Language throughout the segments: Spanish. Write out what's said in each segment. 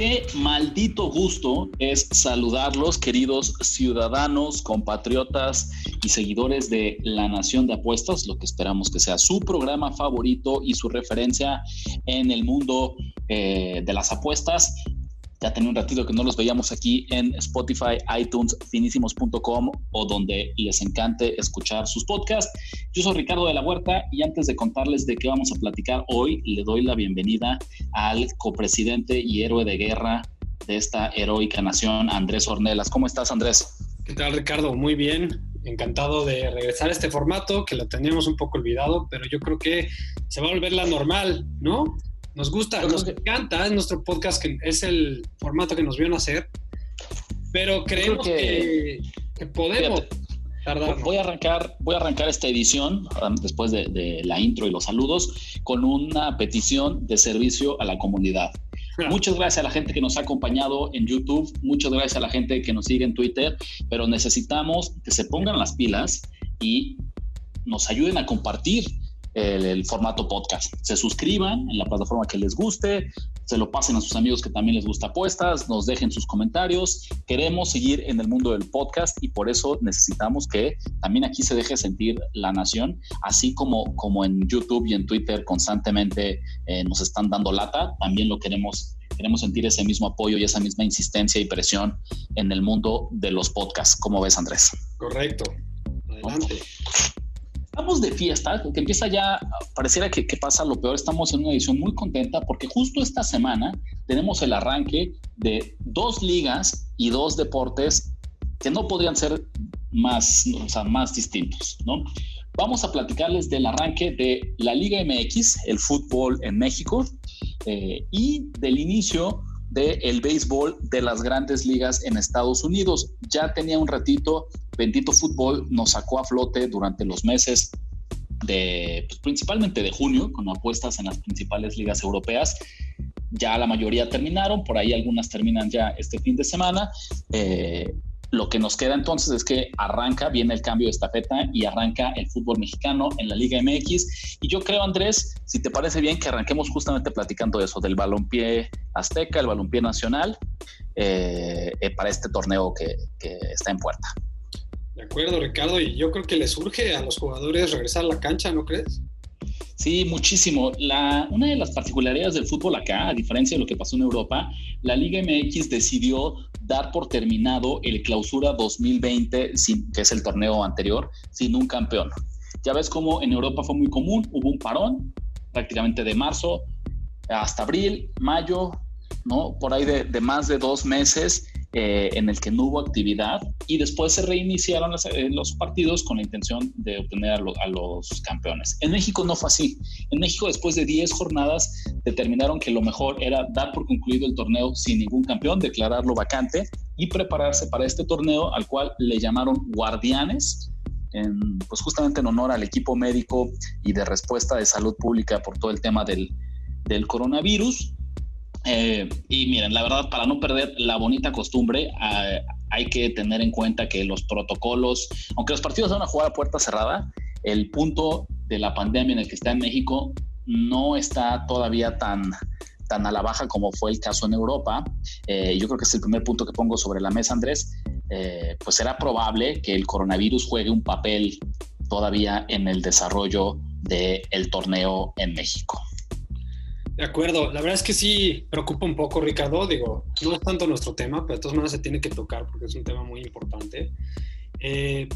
Qué maldito gusto es saludarlos, queridos ciudadanos, compatriotas y seguidores de La Nación de Apuestas, lo que esperamos que sea su programa favorito y su referencia en el mundo eh, de las apuestas. Ya tenía un ratito que no los veíamos aquí en Spotify, iTunes, finísimos.com o donde les encante escuchar sus podcasts. Yo soy Ricardo de la Huerta y antes de contarles de qué vamos a platicar hoy, le doy la bienvenida al copresidente y héroe de guerra de esta heroica nación, Andrés Ornelas. ¿Cómo estás, Andrés? ¿Qué tal, Ricardo? Muy bien. Encantado de regresar a este formato que lo teníamos un poco olvidado, pero yo creo que se va a volver la normal, ¿no? Nos gusta, nos encanta, es nuestro podcast, que es el formato que nos vieron hacer, pero creemos que, podemos tardar. Voy a arrancar, voy a arrancar esta edición, después de, la intro y los saludos, con una petición de servicio a la comunidad. Muchas gracias a la gente que nos ha acompañado en YouTube, muchas gracias a la gente que nos sigue en Twitter, pero necesitamos que se pongan las pilas y nos ayuden a compartir el, formato podcast. Se suscriban en la plataforma que les guste, se lo pasen a sus amigos que también les gusta apuestas, nos dejen sus comentarios. Queremos seguir en el mundo del podcast y por eso necesitamos que también aquí se deje sentir la nación, así como, como en YouTube y en Twitter constantemente eh, nos están dando lata, también lo queremos queremos sentir ese mismo apoyo y esa misma insistencia y presión en el mundo de los podcasts. ¿Cómo ves, Andrés? Correcto. Adelante. Estamos de fiesta, que empieza ya, pareciera que, pasa lo peor, estamos en una edición muy contenta porque justo esta semana tenemos el arranque de dos ligas y dos deportes que no podrían ser más, o sea, más distintos, ¿no? Vamos a platicarles del arranque de la Liga MX, el fútbol en México, eh, y del inicio del béisbol de las grandes ligas en Estados Unidos. Ya tenía un ratito, Bendito Fútbol nos sacó a flote durante los meses de, pues, principalmente de junio, con apuestas en las principales ligas europeas. Ya la mayoría terminaron, por ahí algunas terminan ya este fin de semana. Eh, lo que nos queda entonces es que arranca, viene el cambio de estafeta y arranca el fútbol mexicano en la Liga MX. Y yo creo, Andrés, si te parece bien, que arranquemos justamente platicando de eso, del balompié azteca, el balompié nacional, eh, eh, para este torneo que, que está en puerta. De acuerdo, Ricardo, y yo creo que le surge a los jugadores regresar a la cancha, ¿no crees? Sí, muchísimo. La, una de las particularidades del fútbol acá, a diferencia de lo que pasó en Europa, la Liga MX decidió dar por terminado el clausura 2020, sin, que es el torneo anterior, sin un campeón. Ya ves cómo en Europa fue muy común, hubo un parón prácticamente de marzo hasta abril, mayo, ¿no? Por ahí de, de más de dos meses eh, en el que no hubo actividad y después se reiniciaron eh, los partidos con la intención de obtener a, los campeones. En México no fue así. En México después de 10 jornadas determinaron que lo mejor era dar por concluido el torneo sin ningún campeón, declararlo vacante y prepararse para este torneo al cual le llamaron Guardianes. pues justamente en honor al equipo médico y de respuesta de salud pública por todo el tema del, del coronavirus. Eh, y miren, la verdad, para no perder la bonita costumbre, eh, hay que tener en cuenta que los protocolos, aunque los partidos van a jugar a puerta cerrada, el punto de la pandemia en el que está en México no está todavía tan, tan a la baja como fue el caso en Europa. Eh, yo creo que es el primer punto que pongo sobre la mesa, Andrés. pues será probable que el coronavirus juegue un papel todavía en el desarrollo del torneo en México. De acuerdo, la verdad es que sí preocupa un poco, Ricardo. Digo, no es tanto nuestro tema, pero de todas maneras se tiene que tocar porque es un tema muy importante. Eh,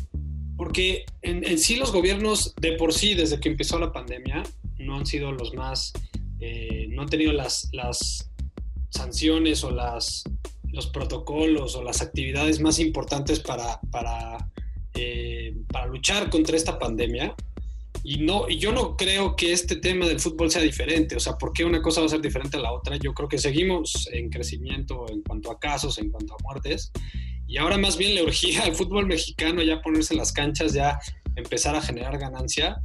porque en, sí los gobiernos, de por sí, desde que empezó la pandemia, no han sido los más, eh, no han tenido las, sanciones o las, los protocolos o las actividades más importantes para, para, eh, para luchar contra esta pandemia. Y, no, y yo no creo que este tema del fútbol sea diferente. O sea, ¿por qué una cosa va a ser diferente a la otra? Yo creo que seguimos en crecimiento en cuanto a casos, en cuanto a muertes. Y ahora más bien le urgía al fútbol mexicano ya ponerse en las canchas, ya empezar a generar ganancia.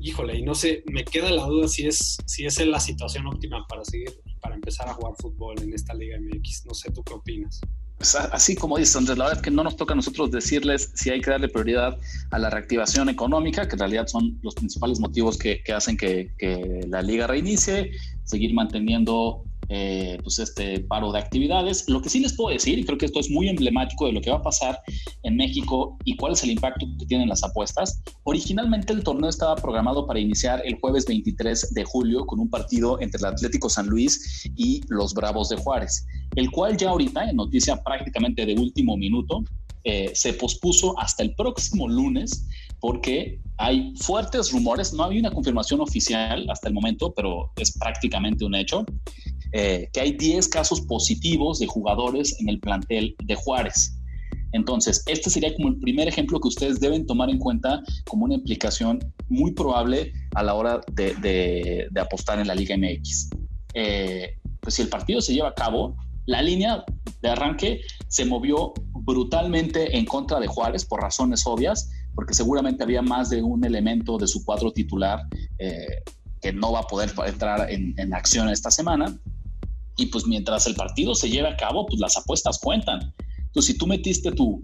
Híjole, y no sé, me queda la duda si es, si es la situación óptima para seguir, para empezar a jugar fútbol en esta Liga MX. No sé, ¿tú qué opinas? Pues, así como dices, Andrés, la verdad es que no nos toca a nosotros decirles si hay que darle prioridad a la reactivación económica, que en realidad son los principales motivos que, hacen que, que, la liga reinicie, seguir manteniendo eh, pues este paro de actividades. Lo que sí les puedo decir, y creo que esto es muy emblemático de lo que va a pasar en México y cuál es el impacto que tienen las apuestas, originalmente el torneo estaba programado para iniciar el jueves 23 de julio con un partido entre el Atlético San Luis y los Bravos de Juárez, el cual ya ahorita, en noticia prácticamente de último minuto, eh, se pospuso hasta el próximo lunes porque hay fuertes rumores, no había una confirmación oficial hasta el momento, pero es prácticamente un hecho, eh, que hay 10 casos positivos de jugadores en el plantel de Juárez. Entonces, este sería como el primer ejemplo que ustedes deben tomar en cuenta como una implicación muy probable a la hora de, apostar en la Liga MX. Eh, pues si el partido se lleva a cabo, la línea de arranque se movió brutalmente en contra de Juárez por razones obvias, porque seguramente había más de un elemento de su cuadro titular eh, que no va a poder entrar en, acción esta semana y pues mientras el partido se lleve a cabo, pues las apuestas cuentan. Entonces, si tú metiste tu,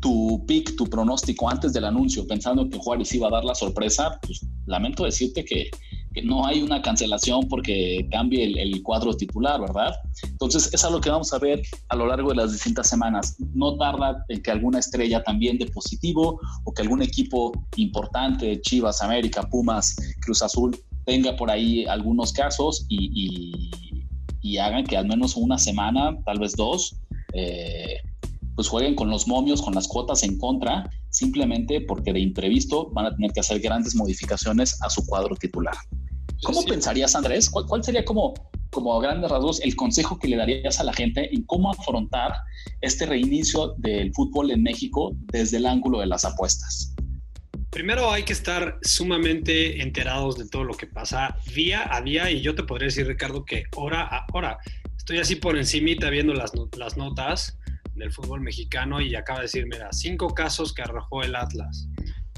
tu pick, tu pronóstico antes del anuncio, pensando que Juárez iba a dar la sorpresa, pues lamento decirte que, que no hay una cancelación porque cambie el, cuadro titular, ¿verdad? Entonces, es algo que vamos a ver a lo largo de las distintas semanas. No tarda en que alguna estrella también de positivo o que algún equipo importante, Chivas, América, Pumas, Cruz Azul, tenga por ahí algunos casos y hagan que al menos una semana, tal vez dos, eh, pues jueguen con los momios, con las cuotas en contra, simplemente porque de imprevisto van a tener que hacer grandes modificaciones a su cuadro titular. ¿Cómo pensarías, Andrés? ¿Cuál, sería como, como a grandes rasgos el consejo que le darías a la gente en cómo afrontar este reinicio del fútbol en México desde el ángulo de las apuestas? Primero hay que estar sumamente enterados de todo lo que pasa día a día y yo te podría decir, Ricardo, que hora a hora. Estoy así por encimita viendo las, las notas del fútbol mexicano y acaba de decir, mira, cinco casos que arrojó el Atlas.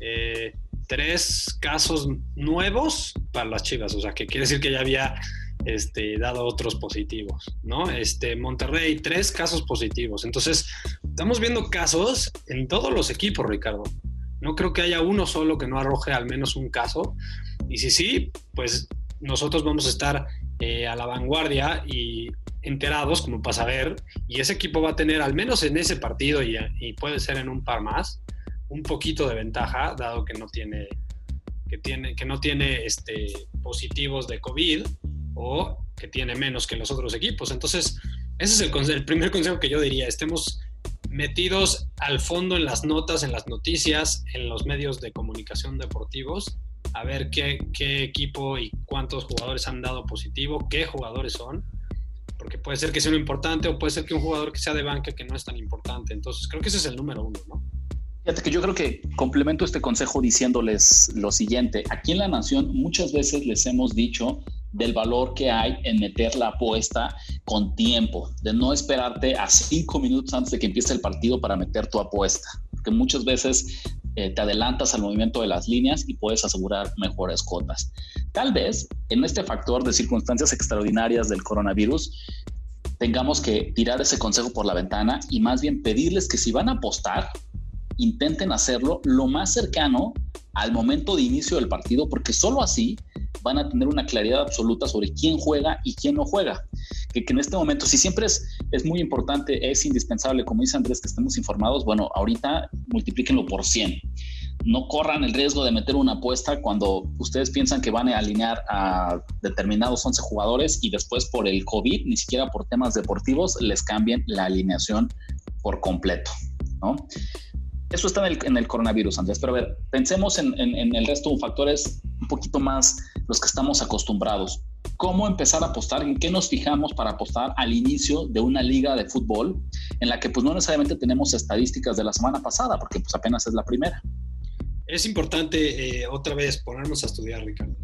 Eh, tres casos nuevos para las Chivas, o sea, que quiere decir que ya había este, dado otros positivos, ¿no? Este, Monterrey, tres casos positivos. Entonces, estamos viendo casos en todos los equipos, Ricardo. No creo que haya uno solo que no arroje al menos un caso. Y si sí, pues nosotros vamos a estar eh, a la vanguardia y enterados como para saber. Y ese equipo va a tener, al menos en ese partido y, puede ser en un par más, un poquito de ventaja, dado que no tiene, que tiene, que no tiene este, positivos de COVID o que tiene menos que los otros equipos. Entonces, ese es el, primer consejo que yo diría. Estemos metidos al fondo en las notas, en las noticias, en los medios de comunicación deportivos, a ver qué, equipo y cuántos jugadores han dado positivo, qué jugadores son, porque puede ser que sea uno importante o puede ser que un jugador que sea de banca que no es tan importante. Entonces, creo que ese es el número uno, ¿no? Fíjate que yo creo que complemento este consejo diciéndoles lo siguiente. Aquí en La Nación muchas veces les hemos dicho del valor que hay en meter la apuesta con tiempo, de no esperarte a cinco minutos antes de que empiece el partido para meter tu apuesta, porque muchas veces eh, te adelantas al movimiento de las líneas y puedes asegurar mejores cotas. Tal vez en este factor de circunstancias extraordinarias del coronavirus, tengamos que tirar ese consejo por la ventana y más bien pedirles que si van a apostar, intenten hacerlo lo más cercano al momento de inicio del partido, porque solo así van a tener una claridad absoluta sobre quién juega y quién no juega. Que, en este momento, si siempre es, es muy importante, es indispensable, como dice Andrés, que estemos informados, bueno, ahorita multiplíquenlo por 100. No corran el riesgo de meter una apuesta cuando ustedes piensan que van a alinear a determinados 11 jugadores y después por el COVID, ni siquiera por temas deportivos, les cambien la alineación por completo. ¿no? Eso está en el, coronavirus, Andrés. Pero a ver, pensemos en, el resto de factores un poquito más los que estamos acostumbrados. ¿Cómo empezar a apostar? ¿En qué nos fijamos para apostar al inicio de una liga de fútbol en la que pues no necesariamente tenemos estadísticas de la semana pasada, porque pues apenas es la primera? Es importante eh, otra vez ponernos a estudiar, Ricardo.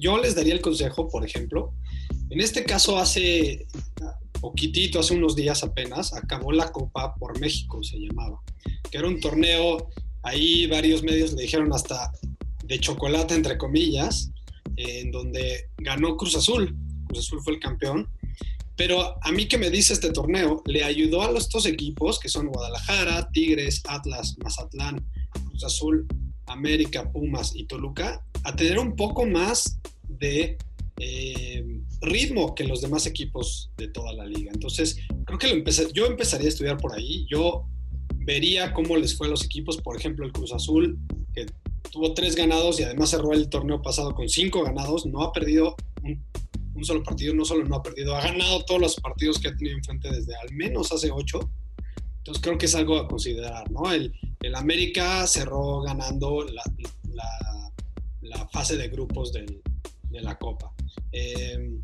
yo les daría el consejo, por ejemplo, en este caso hace poquitito, hace unos días apenas, acabó la Copa por México, se llamaba, que era un torneo, ahí varios medios le dijeron hasta de chocolate, entre comillas, en donde ganó Cruz Azul. Cruz Azul fue el campeón. Pero a mí que me dice este torneo, le ayudó a estos equipos que son Guadalajara, Tigres, Atlas, Mazatlán, Cruz Azul, América, Pumas y Toluca a tener un poco más de eh, ritmo que los demás equipos de toda la liga. Entonces, creo que lo empecé, yo empezaría a estudiar por ahí. Yo vería cómo les fue a los equipos, por ejemplo, el Cruz Azul, que tuvo tres ganados y además cerró el torneo pasado con cinco ganados, no ha perdido un, solo partido, no solo no ha perdido, ha ganado todos los partidos que ha tenido enfrente desde al menos hace ocho. Entonces creo que es algo a considerar, ¿no? El, el América cerró ganando la, la, fase de grupos del, de la Copa. Eh,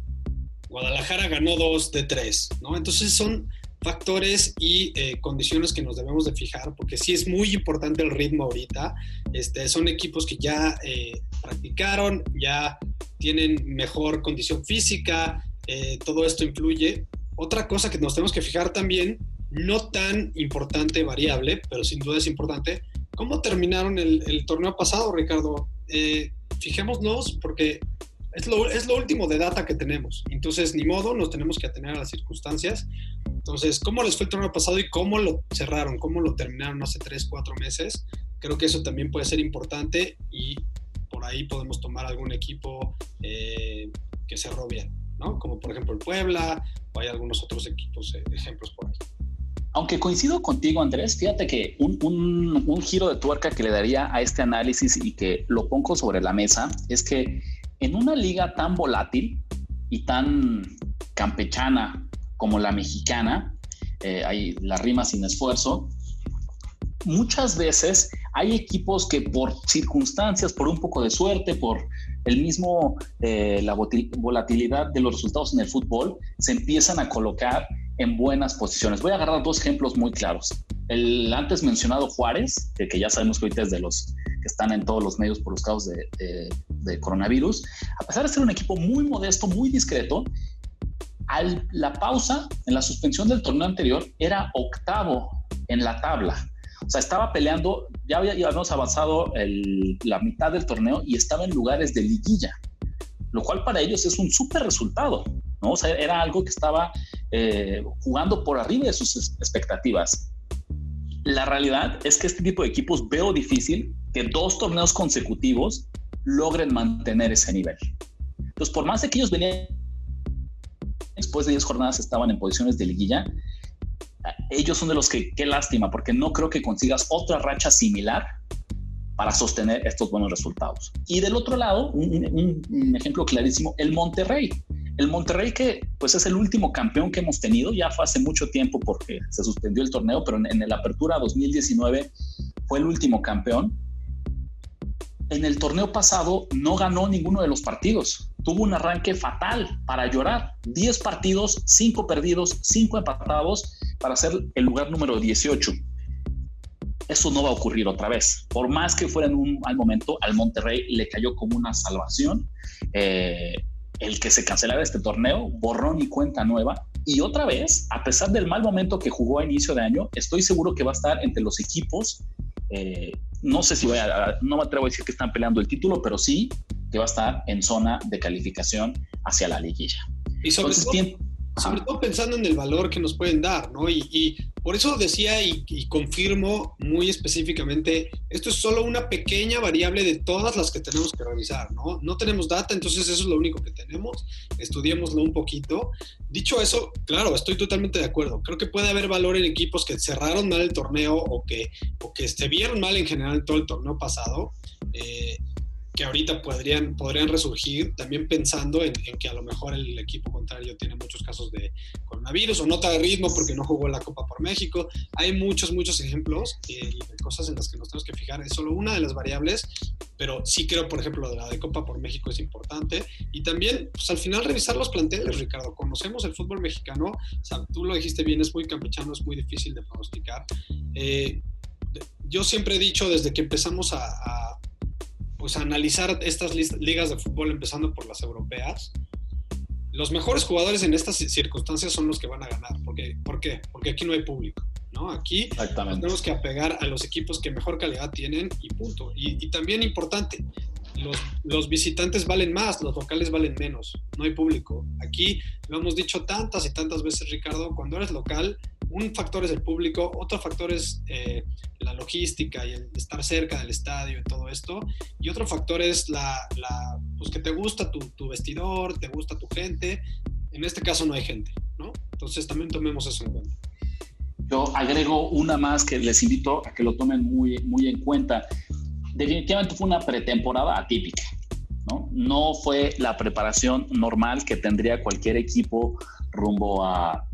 Guadalajara ganó dos de tres, ¿no? Entonces son factores y eh, condiciones que nos debemos de fijar, porque sí es muy importante el ritmo ahorita. Este, son equipos que ya eh, practicaron, ya tienen mejor condición física, eh, todo esto influye. Otra cosa que nos tenemos que fijar también, no tan importante variable, pero sin duda es importante, ¿cómo terminaron el, el torneo pasado, Ricardo? fijémonos porque es lo, es lo, último de data que tenemos. Entonces, ni modo, nos tenemos que atener a las circunstancias. Entonces, ¿cómo les fue el torneo pasado y cómo lo cerraron? ¿Cómo lo terminaron hace 3, 4 meses? Creo que eso también puede ser importante y por ahí podemos tomar algún equipo eh, que cerró bien, ¿no? Como por ejemplo el Puebla o hay algunos otros equipos, eh, ejemplos por ahí. Aunque coincido contigo, Andrés, fíjate que un, un, un giro de tuerca que le daría a este análisis y que lo pongo sobre la mesa es que en una liga tan volátil y tan campechana como la mexicana, eh, hay la rima sin esfuerzo, muchas veces hay equipos que por circunstancias, por un poco de suerte, por el mismo, eh, la volatilidad de los resultados en el fútbol, se empiezan a colocar en buenas posiciones. Voy a agarrar dos ejemplos muy claros. El antes mencionado Juárez, que, que ya sabemos que ahorita es de los que están en todos los medios por los casos de, de, coronavirus, a pesar de ser un equipo muy modesto, muy discreto, a la pausa en la suspensión del torneo anterior era octavo en la tabla. O sea, estaba peleando, ya, habíamos avanzado la mitad del torneo y estaba en lugares de liguilla, lo cual para ellos es un súper resultado, ¿no? O sea, era algo que estaba eh, jugando por arriba de sus expectativas. La realidad es que este tipo de equipos veo difícil que dos torneos consecutivos logren mantener ese nivel. Entonces, por más de que ellos venían después de 10 jornadas estaban en posiciones de liguilla, ellos son de los que, qué lástima, porque no creo que consigas otra racha similar para sostener estos buenos resultados. Y del otro lado, un, ejemplo clarísimo, el Monterrey. El Monterrey que pues es el último campeón que hemos tenido, ya fue hace mucho tiempo porque se suspendió el torneo, pero en, en la apertura 2019 fue el último campeón. En el torneo pasado no ganó ninguno de los partidos. Tuvo un arranque fatal para llorar. 10 partidos, 5 perdidos, 5 empatados para ser el lugar número 18. Eso no va a ocurrir otra vez. Por más que fuera en un al momento, al Monterrey le cayó como una salvación. Eh, el que se cancelara este torneo, borrón y cuenta nueva. Y otra vez, a pesar del mal momento que jugó a inicio de año, estoy seguro que va a estar entre los equipos. Eh, no sé si voy a, no me atrevo a decir que están peleando el título, pero sí que va a estar en zona de calificación hacia la liguilla. Y sobre, todo, pensando en el valor que nos pueden dar, ¿no? y por eso decía y, confirmo muy específicamente, esto es solo una pequeña variable de todas las que tenemos que revisar, ¿no? No tenemos data, entonces eso es lo único que tenemos, estudiémoslo un poquito. Dicho eso, claro, estoy totalmente de acuerdo. Creo que puede haber valor en equipos que cerraron mal el torneo o que, o que se vieron mal en general en todo el torneo pasado. Eh, que ahorita podrían, podrían resurgir, también pensando en, que a lo mejor el equipo contrario tiene muchos casos de coronavirus o nota de ritmo porque no jugó la Copa por México. Hay muchos, muchos ejemplos de cosas en las que nos tenemos que fijar. Es solo una de las variables, pero sí creo, por ejemplo, de la de Copa por México es importante. Y también, pues al final, revisar los planteles, Ricardo. Conocemos el fútbol mexicano, o sea, tú lo dijiste bien, es muy campechano, es muy difícil de pronosticar. Eh, yo siempre he dicho desde que empezamos a pues analizar estas ligas de fútbol empezando por las europeas, los mejores jugadores en estas circunstancias son los que van a ganar. ¿Por qué? Porque aquí no hay público. ¿no? Aquí tenemos que apegar a los equipos que mejor calidad tienen y punto. Y, y también importante, los, los, visitantes valen más, los locales valen menos, no hay público. Aquí lo hemos dicho tantas y tantas veces, Ricardo, cuando eres local, un factor es el público, otro factor es eh, la logística y el estar cerca del estadio y todo esto, y otro factor es la, pues que te gusta tu, tu, vestidor, te gusta tu gente. En este caso no hay gente, ¿no? Entonces también tomemos eso en cuenta. Yo agrego una más que les invito a que lo tomen muy, muy en cuenta definitivamente fue una pretemporada atípica. ¿no? no fue la preparación normal que tendría cualquier equipo rumbo a,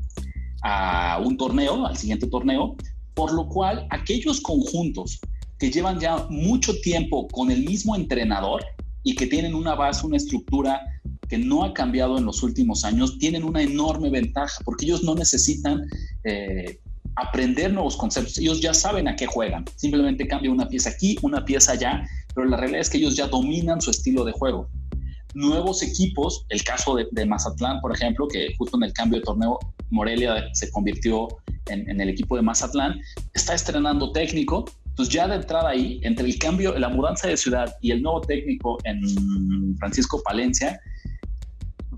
a un torneo, al siguiente torneo, por lo cual aquellos conjuntos que llevan ya mucho tiempo con el mismo entrenador y que tienen una base, una estructura que no ha cambiado en los últimos años, tienen una enorme ventaja porque ellos no necesitan eh, aprender nuevos conceptos. Ellos ya saben a qué juegan. Simplemente cambia una pieza aquí, una pieza allá, pero la realidad es que ellos ya dominan su estilo de juego. Nuevos equipos, el caso de, Mazatlán, por ejemplo, que justo en el cambio de torneo Morelia se convirtió en, el equipo de Mazatlán, está estrenando técnico. Entonces ya de entrada ahí, entre el cambio, la mudanza de ciudad y el nuevo técnico en Francisco Palencia,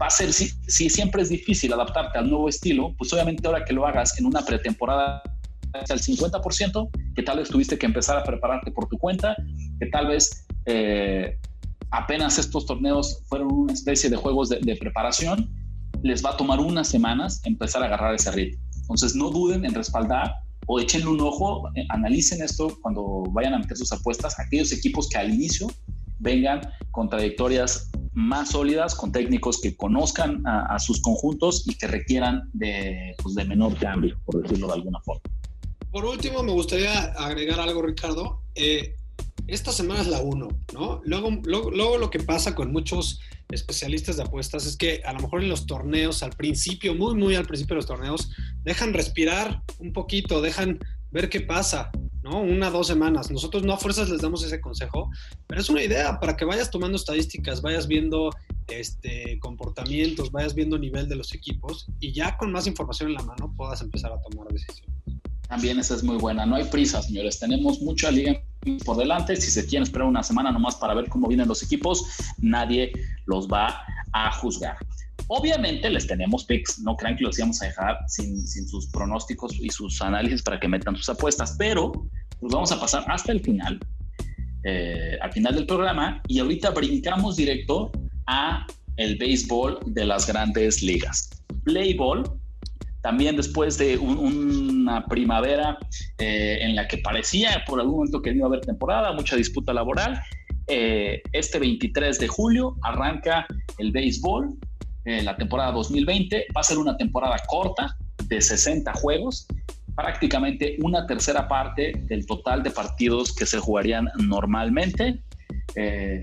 va a ser, si, si, siempre es difícil adaptarte al nuevo estilo, pues obviamente ahora que lo hagas en una pretemporada hasta el 50%, que tal vez tuviste que empezar a prepararte por tu cuenta, que tal vez eh, apenas estos torneos fueron una especie de juegos de, preparación, les va a tomar unas semanas empezar a agarrar ese ritmo. Entonces no duden en respaldar o échenle un ojo, eh, analicen esto cuando vayan a meter sus apuestas, aquellos equipos que al inicio vengan con trayectorias más sólidas, con técnicos que conozcan a, sus conjuntos y que requieran de, pues, de menor cambio, por decirlo de alguna forma. Por último, me gustaría agregar algo, Ricardo. Eh, esta semana es la 1, ¿no? Luego, luego, luego, lo que pasa con muchos especialistas de apuestas es que a lo mejor en los torneos, al principio, muy, muy al principio de los torneos, dejan respirar un poquito, dejan ver qué pasa, ¿no? Una, dos semanas. Nosotros no a fuerzas les damos ese consejo, pero es una idea para que vayas tomando estadísticas, vayas viendo este, comportamientos, vayas viendo nivel de los equipos y ya con más información en la mano puedas empezar a tomar decisiones. También esa es muy buena. No hay prisa, señores. Tenemos mucha liga por delante. Si se quieren esperar una semana nomás para ver cómo vienen los equipos, nadie los va a juzgar. Obviamente les tenemos picks, no crean que los íbamos a dejar sin, sus pronósticos y sus análisis para que metan sus apuestas, pero nos vamos a pasar hasta el final, eh, al final del programa, y ahorita brincamos directo a el béisbol de las grandes ligas. Playball, también después de una primavera eh, en la que parecía por algún momento que no iba a haber temporada, mucha disputa laboral, eh, este 23 de julio arranca el béisbol la temporada 2020. Va a ser una temporada corta de 60 juegos, prácticamente una tercera parte del total de partidos que se jugarían normalmente. Eh,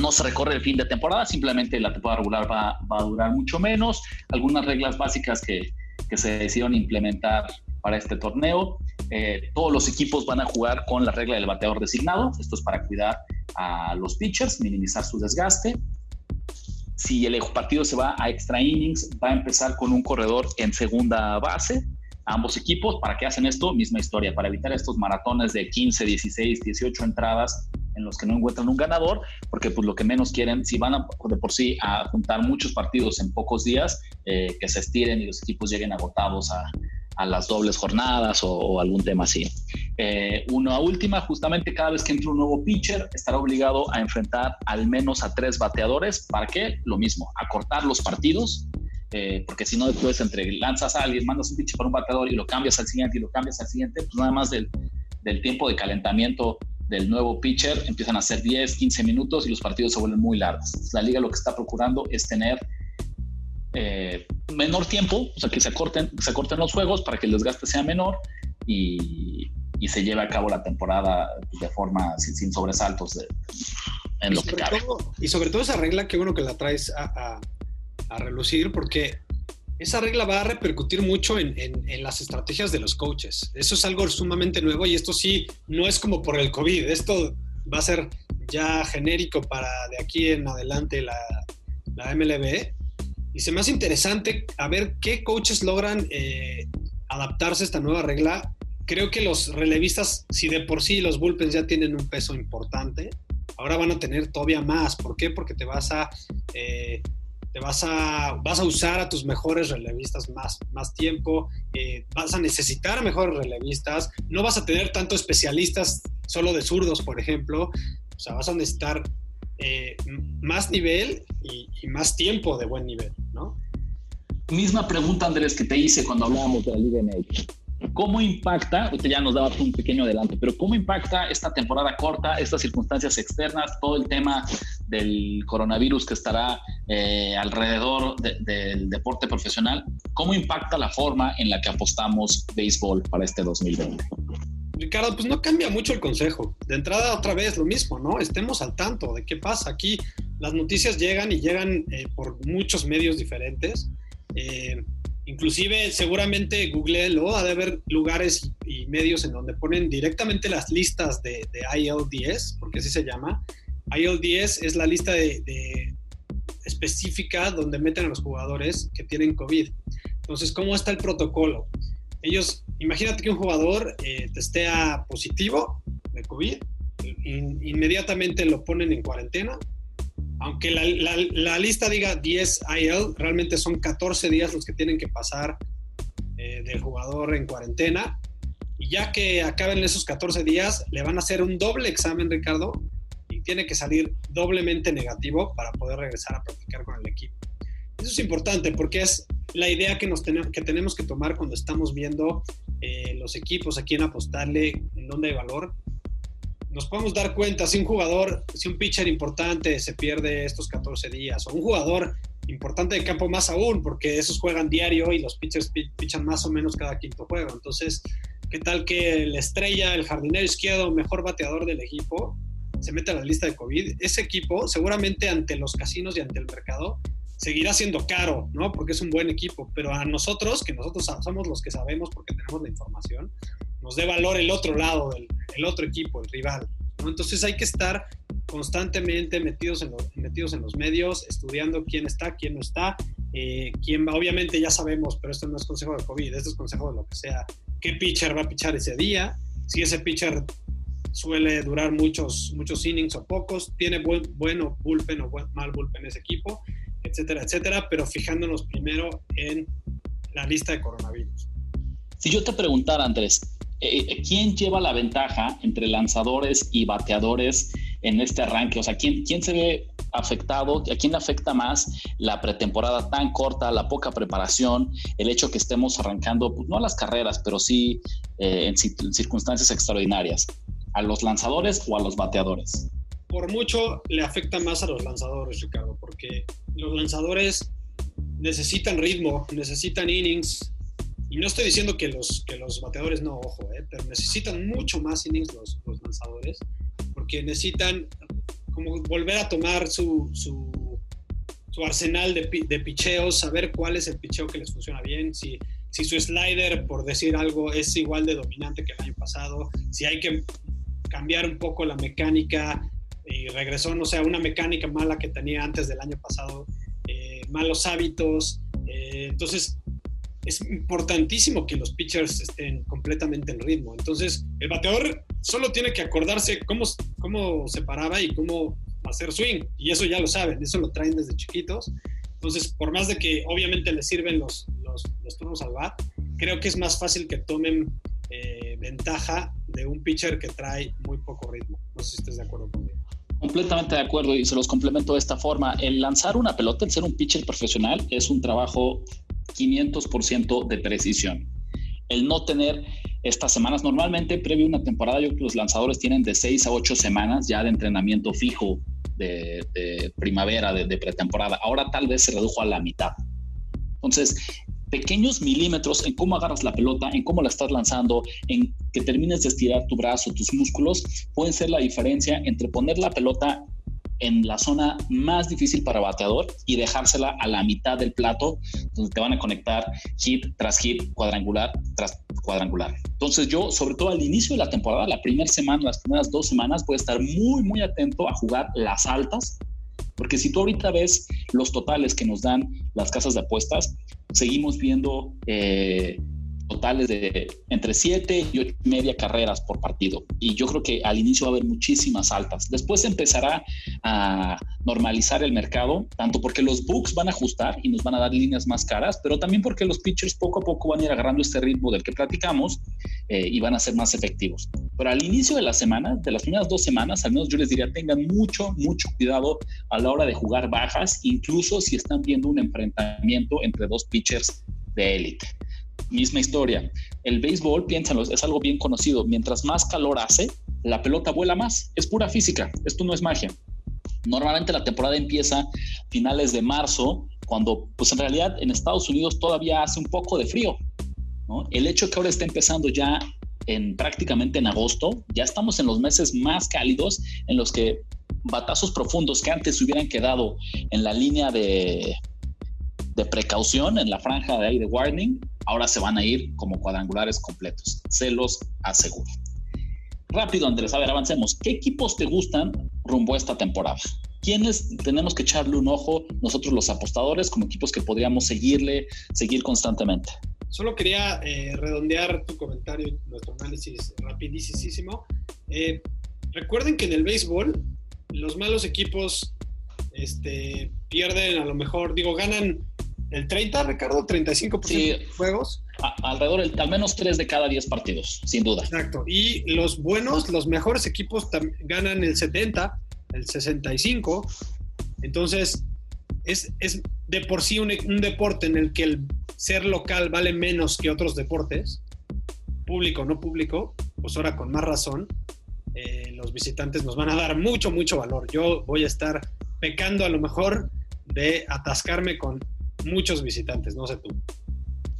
no se recorre el fin de temporada, simplemente la temporada regular va, va a durar mucho menos. Algunas reglas básicas que, que se decidieron implementar para este torneo. Eh, todos los equipos van a jugar con la regla del bateador designado. Esto es para cuidar a los pitchers, minimizar su desgaste si el partido se va a extra innings, va a empezar con un corredor en segunda base. Ambos equipos, ¿para qué hacen esto? Misma historia, para evitar estos maratones de 15, 16, 18 entradas en los que no encuentran un ganador, porque pues lo que menos quieren, si van de por sí a juntar muchos partidos en pocos días, eh, que se estiren y los equipos lleguen agotados a, las dobles jornadas o, algún tema así. Eh, una última, justamente cada vez que entre un nuevo pitcher, estará obligado a enfrentar al menos a tres bateadores. ¿Para qué? Lo mismo, acortar los partidos, eh, porque si no después entre lanzas a alguien, mandas un pitcher para un bateador y lo cambias al siguiente y lo cambias al siguiente, pues nada más del tiempo de calentamiento del nuevo pitcher empiezan a ser 10, 15 minutos y los partidos se vuelven muy largos. La liga lo que está procurando es tener eh, menor tiempo, o sea, que se acorten, se acorten los juegos para que el desgaste sea menor y, y se lleve a cabo la temporada de forma sin, sobresaltos en lo que cabe. y sobre todo esa regla, qué bueno que la traes a, a, relucir, porque esa regla va a repercutir mucho en, en, las estrategias de los coaches. Eso es algo sumamente nuevo y esto sí, no es como por el COVID, esto va a ser ya genérico para de aquí en adelante la, la MLB. Y se me hace interesante a ver qué coaches logran eh, adaptarse a esta nueva regla. Creo que los relevistas, si de por sí los bullpens ya tienen un peso importante, ahora van a tener todavía más. ¿Por qué? Porque te vas a, eh, vas a, vas a usar a tus mejores relevistas más, más tiempo, eh, vas a necesitar mejores relevistas, no vas a tener tanto especialistas solo de zurdos, por ejemplo. O sea, vas a necesitar eh, más nivel y, y, más tiempo de buen nivel, ¿no? Misma pregunta, Andrés, que te hice cuando hablábamos de la Liga MX. ¿Cómo impacta, usted ya nos daba un pequeño adelanto, pero cómo impacta esta temporada corta, estas circunstancias externas, todo el tema del coronavirus que estará eh, alrededor de, del deporte profesional? ¿Cómo impacta la forma en la que apostamos béisbol para este 2020? Ricardo, pues no cambia mucho el consejo. De entrada, otra vez lo mismo, ¿no? Estemos al tanto de qué pasa. Aquí las noticias llegan y llegan eh, por muchos medios diferentes. Eh, inclusive, seguramente Google lo ha de haber lugares y, medios en donde ponen directamente las listas de, de IL10, porque así se llama. IL10 es la lista de, específica donde meten a los jugadores que tienen COVID. Entonces, ¿cómo está el protocolo? Ellos, imagínate que un jugador eh, testea positivo de COVID, in, inmediatamente lo ponen en cuarentena. Aunque la, la, lista diga 10 IL, realmente son 14 días los que tienen que pasar eh, del jugador en cuarentena. Y ya que acaben esos 14 días, le van a hacer un doble examen, Ricardo, y tiene que salir doblemente negativo para poder regresar a practicar con el equipo. Eso es importante porque es la idea que, nos tenemos, que tenemos que tomar cuando estamos viendo eh, los equipos, a quién apostarle, en dónde hay valor. Nos podemos dar cuenta si un jugador, si un pitcher importante se pierde estos 14 días, o un jugador importante de campo más aún, porque esos juegan diario y los pitchers pichan más o menos cada quinto juego. Entonces, ¿qué tal que la estrella, el jardinero izquierdo, mejor bateador del equipo, se mete a la lista de COVID? Ese equipo, seguramente ante los casinos y ante el mercado, seguirá siendo caro, ¿no? Porque es un buen equipo, pero a nosotros, que nosotros somos los que sabemos porque tenemos la información, nos dé valor el otro lado, el, otro equipo, el rival. Entonces hay que estar constantemente metidos en, los, metidos en los medios, estudiando quién está, quién no está, eh, quién obviamente ya sabemos, pero esto no es consejo de COVID, esto es consejo de lo que sea, qué pitcher va a pichar ese día, si ese pitcher suele durar muchos, muchos innings o pocos, tiene buen, bueno bullpen o buen, mal bullpen ese equipo, etcétera, etcétera, pero fijándonos primero en la lista de coronavirus. Si yo te preguntara, Andrés, eh, ¿quién lleva la ventaja entre lanzadores y bateadores en este arranque? O sea, ¿quién, quién se ve afectado? ¿A quién le afecta más la pretemporada tan corta, la poca preparación, el hecho que estemos arrancando, pues, no las carreras, pero sí eh, en circunstancias extraordinarias? ¿A los lanzadores o a los bateadores? por mucho le afecta más a los lanzadores, Ricardo, porque los lanzadores necesitan ritmo, necesitan innings. Y no estoy diciendo que los, que los bateadores no, ojo, eh, pero necesitan mucho más innings los, los, lanzadores, porque necesitan como volver a tomar su, su, su arsenal de, de, picheos, saber cuál es el picheo que les funciona bien, si, si su slider, por decir algo, es igual de dominante que el año pasado, si hay que cambiar un poco la mecánica y regresó, no sé, una mecánica mala que tenía antes del año pasado, eh, malos hábitos. Eh, entonces, es importantísimo que los pitchers estén completamente en ritmo. Entonces, el bateador solo tiene que acordarse cómo, cómo se paraba y cómo hacer swing. Y eso ya lo saben, eso lo traen desde chiquitos. Entonces, por más de que obviamente les sirven los, los, los turnos al bat, creo que es más fácil que tomen eh, ventaja de un pitcher que trae muy poco ritmo. No sé si estés de acuerdo conmigo. Completamente de acuerdo y se los complemento de esta forma. El lanzar una pelota, el ser un pitcher profesional, es un trabajo 500% de precisión. El no tener estas semanas, normalmente previo a una temporada, yo creo que los lanzadores tienen de 6 a 8 semanas ya de entrenamiento fijo de, de primavera, de, de pretemporada. Ahora tal vez se redujo a la mitad. Entonces, pequeños milímetros en cómo agarras la pelota, en cómo la estás lanzando, en que termines de estirar tu brazo, tus músculos, pueden ser la diferencia entre poner la pelota en la zona más difícil para bateador y dejársela a la mitad del plato, donde te van a conectar hit tras hit, cuadrangular tras cuadrangular. Entonces yo, sobre todo al inicio de la temporada, la primera semana, las primeras dos semanas, voy a estar muy, muy atento a jugar las altas, porque si tú ahorita ves los totales que nos dan las casas de apuestas, seguimos viendo... Eh, totales de entre 7 y 8 y media carreras por partido. Y yo creo que al inicio va a haber muchísimas altas. Después empezará a normalizar el mercado, tanto porque los books van a ajustar y nos van a dar líneas más caras, pero también porque los pitchers poco a poco van a ir agarrando este ritmo del que platicamos eh, y van a ser más efectivos. Pero al inicio de la semana, de las primeras dos semanas, al menos yo les diría, tengan mucho, mucho cuidado a la hora de jugar bajas, incluso si están viendo un enfrentamiento entre dos pitchers de élite misma historia. El béisbol, piénsenlo, es algo bien conocido. Mientras más calor hace, la pelota vuela más. Es pura física. Esto no es magia. Normalmente la temporada empieza finales de marzo, cuando pues en realidad en Estados Unidos todavía hace un poco de frío. El hecho que ahora esté empezando ya en prácticamente en agosto, ya estamos en los meses más cálidos en los que batazos profundos que antes hubieran quedado en la línea de, de precaución, en la franja de aire warning, ahora se van a ir como cuadrangulares completos. Se los aseguro. Rápido, Andrés, a ver, avancemos. ¿Qué equipos te gustan rumbo a esta temporada? ¿Quiénes tenemos que echarle un ojo nosotros los apostadores como equipos que podríamos seguirle, seguir constantemente? Solo quería eh, redondear tu comentario, nuestro análisis rapidísimo. Eh, recuerden que en el béisbol los malos equipos este, pierden a lo mejor, digo, ganan el 30, Ricardo, 35% de juegos. alrededor, el, al menos 3 de cada 10 partidos, sin duda. Exacto. Y los buenos, los mejores equipos ganan el 70, el 65. Entonces, es, es de por sí un, deporte en el que el ser local vale menos que otros deportes, público o no público, pues ahora con más razón, eh, los visitantes nos van a dar mucho, mucho valor. Yo voy a estar pecando a lo mejor de atascarme con muchos visitantes, no sé tú.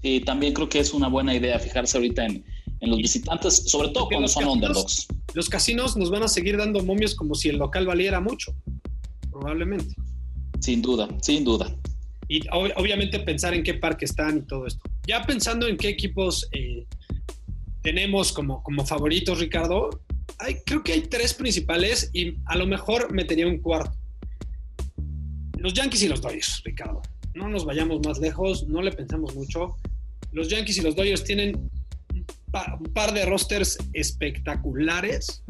Sí, también creo que es una buena idea fijarse ahorita en, los visitantes, sobre todo cuando son underdogs. Los casinos nos van a seguir dando momios como si el local valiera mucho, probablemente. Sin duda, sin duda. Y obviamente pensar en qué parque están y todo esto. Ya pensando en qué equipos eh, tenemos como, como favoritos, Ricardo, hay, creo que hay tres principales y a lo mejor metería un cuarto. Los Yankees y los Dodgers, Ricardo no nos vayamos más lejos, no le pensamos mucho. Los Yankees y los Dodgers tienen un par de rosters espectaculares.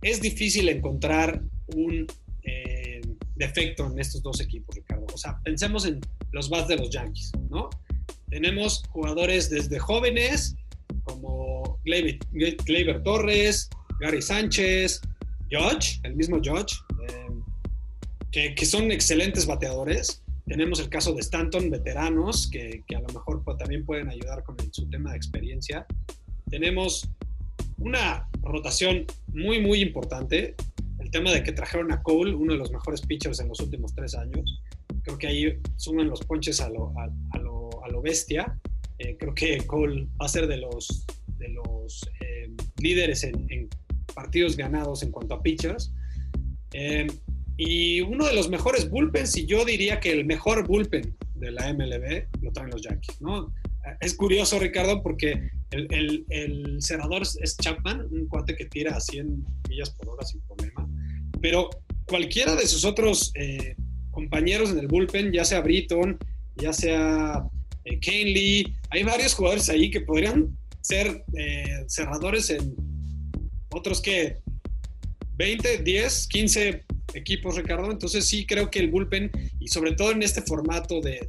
Es difícil encontrar un eh, defecto en estos dos equipos, Ricardo. O sea, pensemos en los bats de los Yankees, ¿no? Tenemos jugadores desde jóvenes como Gleyber, Torres, Gary Sánchez, George, el mismo George, eh, que, que, son excelentes bateadores. Tenemos el caso de Stanton, veteranos, que, a lo mejor también pueden ayudar con su tema de experiencia. Tenemos una rotación muy, muy importante. El tema de que trajeron a Cole, uno de los mejores pitchers en los últimos tres años. Creo que ahí suman los ponches a lo, a, lo, bestia. Eh, creo que Cole va a ser de los, de los eh, líderes en, partidos ganados en cuanto a pitchers. Eh, y uno de los mejores bullpens, y yo diría que el mejor bullpen de la MLB lo traen los Yankees, ¿no? Es curioso, Ricardo, porque el, el, cerrador es Chapman, un cuate que tira a 100 millas por hora sin problema, pero cualquiera de sus otros eh, compañeros en el bullpen, ya sea Britton, ya sea eh, Lee, hay varios jugadores ahí que podrían ser eh, cerradores en otros que 20, 10, 15 equipos, Ricardo. Entonces sí creo que el bullpen, y sobre todo en este formato de,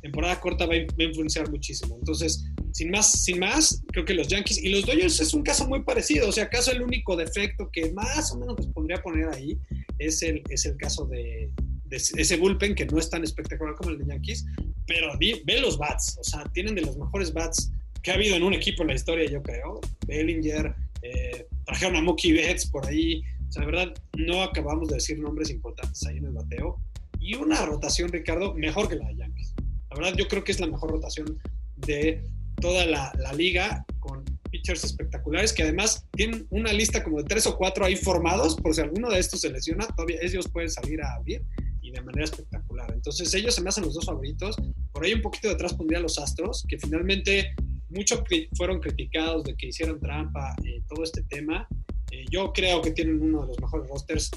temporada corta, va a, influenciar muchísimo. Entonces, sin más, sin más, creo que los Yankees y los Dodgers es un caso muy parecido. O sea, acaso el único defecto que más o menos les pondría poner ahí es el, es el caso de, ese bullpen que no es tan espectacular como el de Yankees, pero ve los bats, o sea, tienen de los mejores bats que ha habido en un equipo en la historia, yo creo. Bellinger, eh, trajeron a Mookie Betts por ahí, o sea, la verdad, no acabamos de decir nombres importantes ahí en el bateo. Y una rotación, Ricardo, mejor que la de Yankees. La verdad, yo creo que es la mejor rotación de toda la, liga, con pitchers espectaculares que además tienen una lista como de tres o cuatro ahí formados, por si alguno de estos se lesiona, todavía ellos pueden salir a abrir y de manera espectacular. Entonces ellos se me hacen los dos favoritos. Por ahí un poquito detrás pondría a los Astros, que finalmente muchos fueron criticados de que hicieran trampa eh, todo este tema. Eh, yo creo que tienen uno de los mejores rosters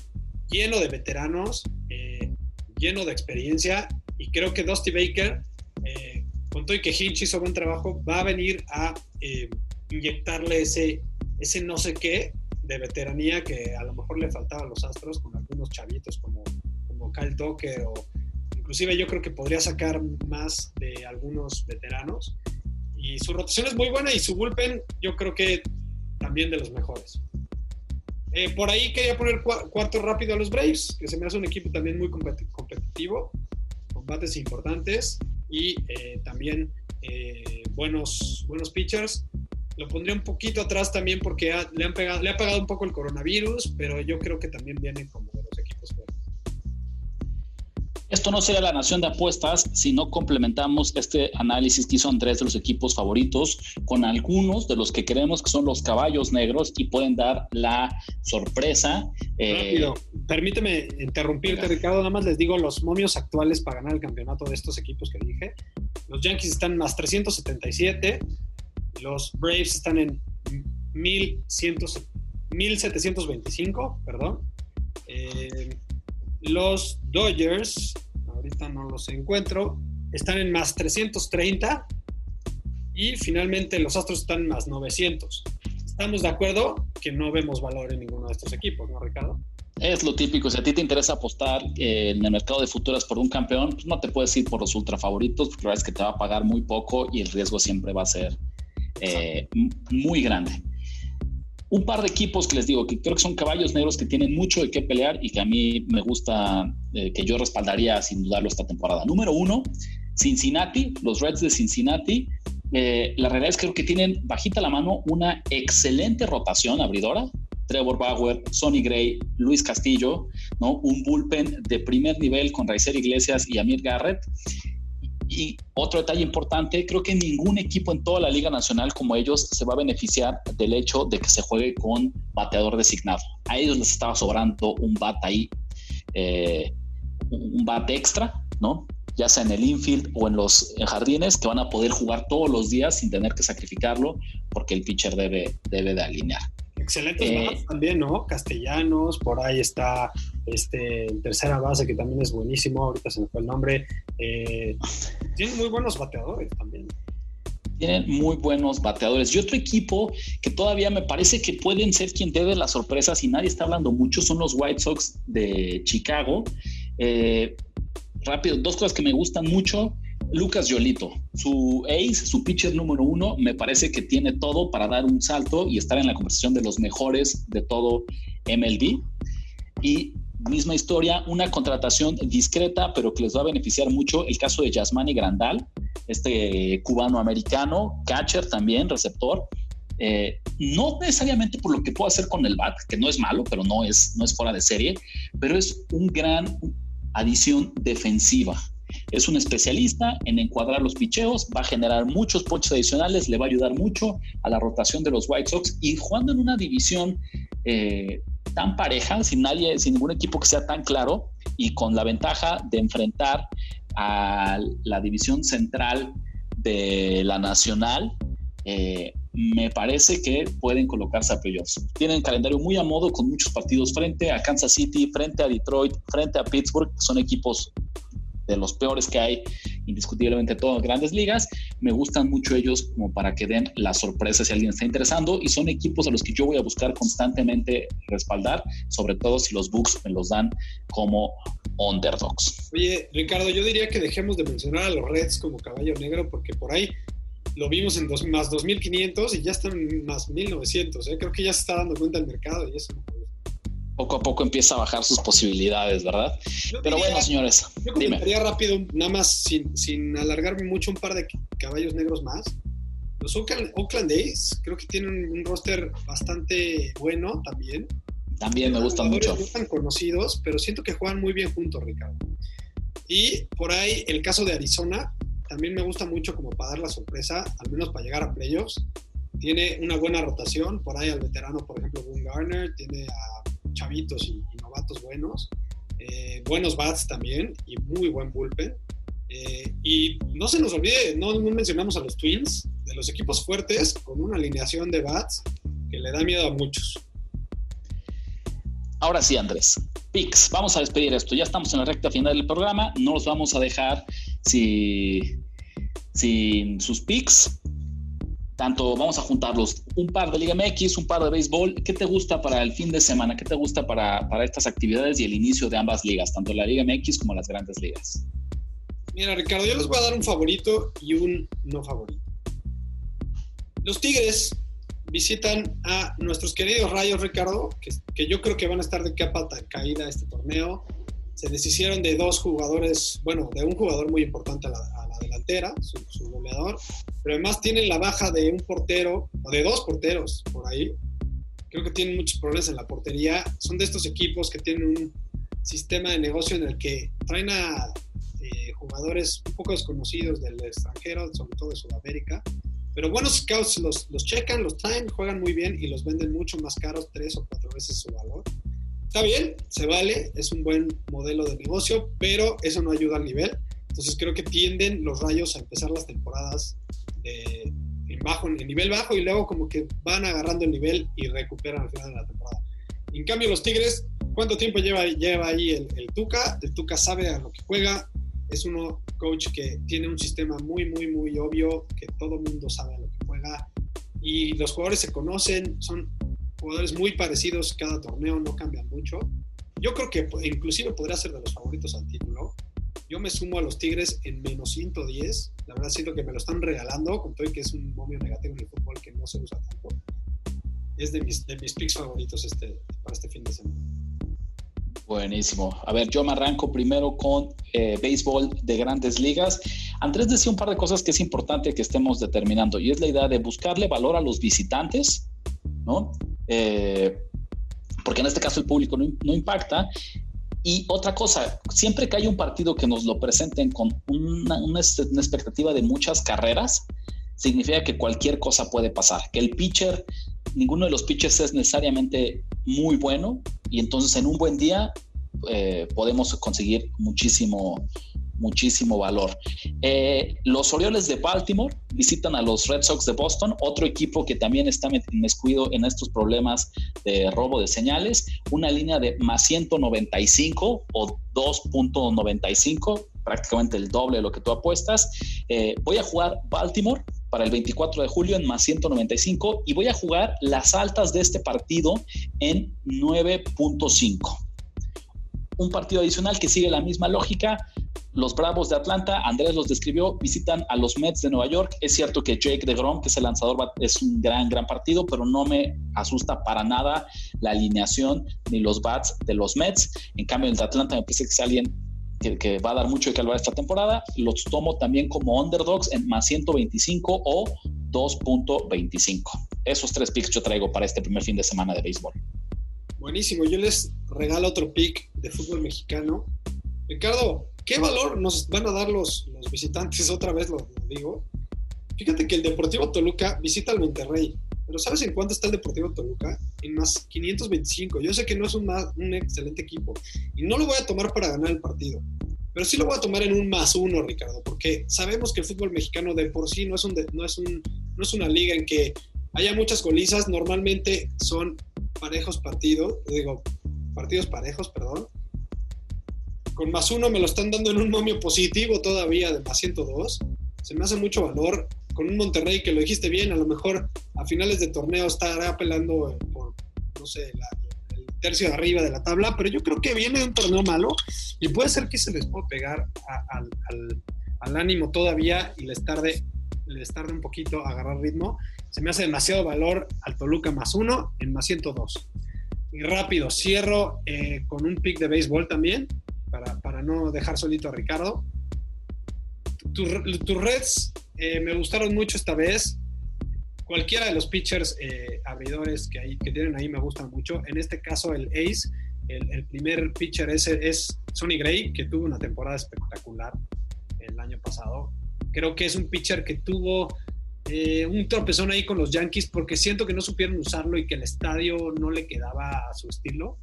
lleno de veteranos, eh, lleno de experiencia y creo que Dusty Baker, con todo y que Hinch hizo buen trabajo, va a venir a inyectarle ese, ese no sé qué de veteranía que a lo mejor le faltaba a los Astros con algunos chavitos como, como Kyle Tucker o inclusive yo creo que podría sacar más de algunos veteranos y su rotación es muy buena y su bullpen yo creo que también de los mejores. Eh, por ahí quería poner cuarto rápido a los Braves, que se me hace un equipo también muy competitivo, combates importantes y eh, también eh, buenos, buenos pitchers. Lo pondría un poquito atrás también porque le, han pegado, le ha pegado un poco el coronavirus, pero yo creo que también viene como Esto no sería la nación de apuestas si no complementamos este análisis que hizo Andrés de los equipos favoritos con algunos de los que creemos que son los caballos negros y pueden dar la sorpresa. Eh, Rápido, permíteme interrumpirte, Ricardo. Nada más les digo los momios actuales para ganar el campeonato de estos equipos que dije. Los Yankees están más 377, los Braves están en 1725, perdón. Eh, los Dodgers, ahorita no los encuentro, están en más 330 y finalmente los Astros están en más 900. Estamos de acuerdo que no vemos valor en ninguno de estos equipos, ¿no, Ricardo? Es lo típico, si a ti te interesa apostar en el mercado de futuras por un campeón, pues no te puedes ir por los ultra favoritos, porque la verdad es que te va a pagar muy poco y el riesgo siempre va a ser eh, muy grande. Un par de equipos que les digo que creo que son caballos negros que tienen mucho de qué pelear y que a mí me gusta, eh, que yo respaldaría sin dudarlo esta temporada. Número uno, Cincinnati, los Reds de Cincinnati. Eh, la realidad es que creo que tienen bajita la mano una excelente rotación abridora. Trevor Bauer, Sonny Gray, Luis Castillo, ¿no? Un bullpen de primer nivel con Raicer Iglesias y Amir Garrett. Y otro detalle importante, creo que ningún equipo en toda la Liga Nacional como ellos se va a beneficiar del hecho de que se juegue con bateador designado. A ellos les estaba sobrando un bat ahí, eh, un bat extra, ¿no? Ya sea en el infield o en los jardines, que van a poder jugar todos los días sin tener que sacrificarlo, porque el pitcher debe, debe de alinear. Excelentes eh, también, ¿no? Castellanos, por ahí está este tercera base que también es buenísimo, ahorita se me fue el nombre. Eh, tienen muy buenos bateadores también. Tienen muy buenos bateadores. Y otro equipo que todavía me parece que pueden ser quien dé las sorpresas y nadie está hablando mucho son los White Sox de Chicago. Eh, rápido, dos cosas que me gustan mucho. Lucas Yolito, su ace, su pitcher número uno, me parece que tiene todo para dar un salto y estar en la conversación de los mejores de todo MLB. Y misma historia, una contratación discreta, pero que les va a beneficiar mucho, el caso de Yasmani Grandal, este cubano-americano, catcher también, receptor. Eh, no necesariamente por lo que puede hacer con el bat, que no es malo, pero no es, no es fuera de serie, pero es un gran adición defensiva. Es un especialista en encuadrar los picheos, va a generar muchos ponches adicionales, le va a ayudar mucho a la rotación de los White Sox y jugando en una división eh, tan pareja, sin nadie, sin ningún equipo que sea tan claro y con la ventaja de enfrentar a la división central de la nacional, eh, me parece que pueden colocarse a playoffs. Tienen calendario muy a modo con muchos partidos frente a Kansas City, frente a Detroit, frente a Pittsburgh, son equipos de los peores que hay indiscutiblemente todas las grandes ligas. Me gustan mucho ellos como para que den la sorpresa si alguien está interesando y son equipos a los que yo voy a buscar constantemente respaldar, sobre todo si los Bucks me los dan como underdogs. Oye, Ricardo, yo diría que dejemos de mencionar a los Reds como caballo negro porque por ahí lo vimos en dos, más 2500 y ya están más 1900. ¿eh? Creo que ya se está dando cuenta el mercado y eso poco a poco empieza a bajar sus posibilidades, ¿verdad? Pero bueno, señores, yo comentaría rápido, nada más sin, sin, alargarme mucho, un par de caballos negros más. Los Oakland, Oakland A's creo que tienen un roster bastante bueno también. También me gustan mucho. No están conocidos, pero siento que juegan muy bien juntos, Ricardo. Y por ahí el caso de Arizona también me gusta mucho como para dar la sorpresa, al menos para llegar a playoffs. tiene una buena rotación, por ahí al veterano, por ejemplo, Boone Garner, tiene a chavitos y, novatos buenos, eh, buenos bats también y muy buen bullpen. Eh, y no se nos olvide, no, mencionamos a los Twins, de los equipos fuertes, con una alineación de bats que le da miedo a muchos. Ahora sí, Andrés. Picks. Vamos a despedir esto. Ya estamos en la recta final del programa. No los vamos a dejar si, sin sus picks. Tanto vamos a juntarlos. Un par de Liga MX, un par de béisbol. ¿Qué te gusta para el fin de semana? ¿Qué te gusta para, para estas actividades y el inicio de ambas ligas, tanto la Liga MX como las grandes ligas? Mira, Ricardo, yo les voy a dar un favorito y un no favorito. Los Tigres visitan a nuestros queridos Rayos, Ricardo, que, yo creo que van a estar de capa caída este torneo. Se deshicieron de dos jugadores, bueno, de un jugador muy importante a la, delantera, su, goleador, pero además tienen la baja de un portero, o de dos porteros por ahí. Creo que tienen muchos problemas en la portería. Son de estos equipos que tienen un sistema de negocio en el que traen a eh, jugadores un poco desconocidos del extranjero, sobre todo de Sudamérica, pero buenos scouts los, los checan, los traen, juegan muy bien y los venden mucho más caros, tres o cuatro veces su valor. Está bien, se vale, es un buen modelo de negocio, pero eso no ayuda al nivel. Entonces creo que tienden los rayos a empezar las temporadas de, en, bajo, en nivel bajo y luego como que van agarrando el nivel y recuperan al final de la temporada. En cambio los Tigres, ¿cuánto tiempo lleva, lleva ahí el, el Tuca? El Tuca sabe a lo que juega, es uno coach que tiene un sistema muy, muy, muy obvio, que todo mundo sabe a lo que juega y los jugadores se conocen, son jugadores muy parecidos cada torneo, no cambian mucho. Yo creo que inclusive podría ser de los favoritos al. Yo me sumo a los Tigres en menos 110. La verdad siento que me lo están regalando, con todo y que es un momio negativo en el fútbol que no se usa tanto. Es de mis, de mis picks favoritos este, para este fin de semana. Buenísimo. A ver, yo me arranco primero con eh, béisbol de grandes ligas. Andrés decía un par de cosas que es importante que estemos determinando y es la idea de buscarle valor a los visitantes, ¿no? Eh, porque en este caso el público no, impacta. Y otra cosa, siempre que hay un partido que nos lo presenten con una, una, expectativa de muchas carreras, significa que cualquier cosa puede pasar, que el pitcher ninguno de los pitchers es necesariamente muy bueno y entonces en un buen día eh, podemos conseguir muchísimo, muchísimo valor. Eh, los Orioles de Baltimore visitan a los Red Sox de Boston, otro equipo que también está mezcuido en estos problemas de robo de señales, una línea de más 195 o 2.95, prácticamente el doble de lo que tú apuestas. Eh, voy a jugar Baltimore para el 24 de julio en más 195 y voy a jugar las altas de este partido en 9.5. Un partido adicional que sigue la misma lógica. Los Bravos de Atlanta, Andrés los describió, visitan a los Mets de Nueva York. Es cierto que Jake DeGrom, que es el lanzador, es un gran, gran partido, pero no me asusta para nada la alineación ni los bats de los Mets. En cambio, el de Atlanta me parece que es alguien que, va a dar mucho de que hablar esta temporada. Los tomo también como underdogs en más 125 o 2.25. Esos tres picks yo traigo para este primer fin de semana de béisbol. Buenísimo, yo les regalo otro pick de fútbol mexicano. Ricardo, ¿qué valor nos van a dar los, los visitantes? Otra vez lo digo. Fíjate que el Deportivo Toluca visita al Monterrey. Pero ¿sabes en cuánto está el Deportivo Toluca? En más 525. Yo sé que no es un, un excelente equipo y no lo voy a tomar para ganar el partido. Pero sí lo voy a tomar en un más uno, Ricardo, porque sabemos que el fútbol mexicano de por sí no es, un, no es, un, no es una liga en que haya muchas golizas. Normalmente son parejos partidos, digo, partidos parejos, perdón. Con más uno me lo están dando en un momio positivo todavía de más 102. Se me hace mucho valor con un Monterrey que lo dijiste bien, a lo mejor a finales de torneo estará peleando por, no sé, el tercio de arriba de la tabla, pero yo creo que viene un torneo malo y puede ser que se les pueda pegar al, ánimo todavía y les tarde, les tarde un poquito agarrar ritmo. Se me hace demasiado valor al Toluca más uno en más 102. Y rápido, cierro eh, con un pick de béisbol también, para, para no dejar solito a Ricardo. Tus, tus Reds eh, me gustaron mucho esta vez. Cualquiera de los pitchers eh, abridores que, hay, que tienen ahí me gustan mucho. En este caso, el Ace, el, primer pitcher es, es Sonny Gray, que tuvo una temporada espectacular el año pasado. Creo que es un pitcher que tuvo eh, un tropezón ahí con los Yankees porque siento que no supieron usarlo y que el estadio no le quedaba a su estilo.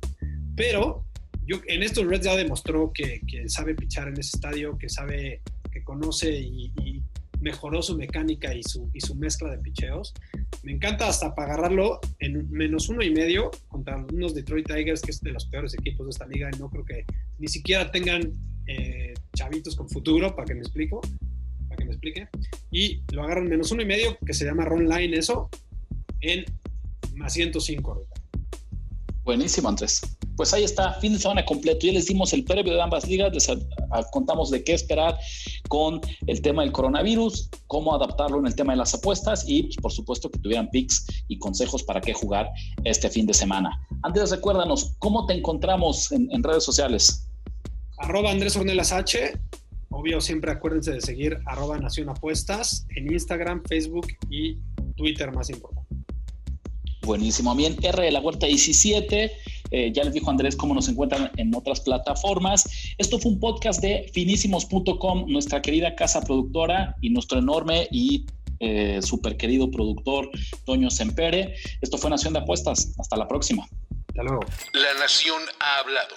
Pero yo, en estos Reds ya demostró que, sabe pichar en ese estadio, que sabe, que conoce y, mejoró su mecánica y su, y su mezcla de picheos. Me encanta hasta para agarrarlo en menos uno y medio contra unos Detroit Tigers, que es de los peores equipos de esta liga, y no creo que ni siquiera tengan eh, chavitos con futuro, para que me explico, que me explique. Y lo agarran menos uno y medio, que se llama Ron Line, eso, en más 105 ahorita. Buenísimo, Andrés. Pues ahí está, fin de semana completo. Ya les dimos el previo de ambas ligas, les contamos de qué esperar con el tema del coronavirus, cómo adaptarlo en el tema de las apuestas y, pues, por supuesto, que tuvieran picks y consejos para qué jugar este fin de semana. Andrés, recuérdanos, ¿cómo te encontramos en, redes sociales? Arroba Andrés Ornelas H. Obvio, siempre acuérdense de seguir arroba Nación Apuestas en Instagram, Facebook y Twitter más importante. Buenísimo. Bien, R de la Huerta 17. Eh, ya les dijo Andrés cómo nos encuentran en otras plataformas. Esto fue un podcast de finísimos.com, nuestra querida casa productora y nuestro enorme y eh, súper querido productor Toño Sempere. Esto fue Nación de Apuestas. Hasta la próxima. Hasta luego. La Nación ha hablado.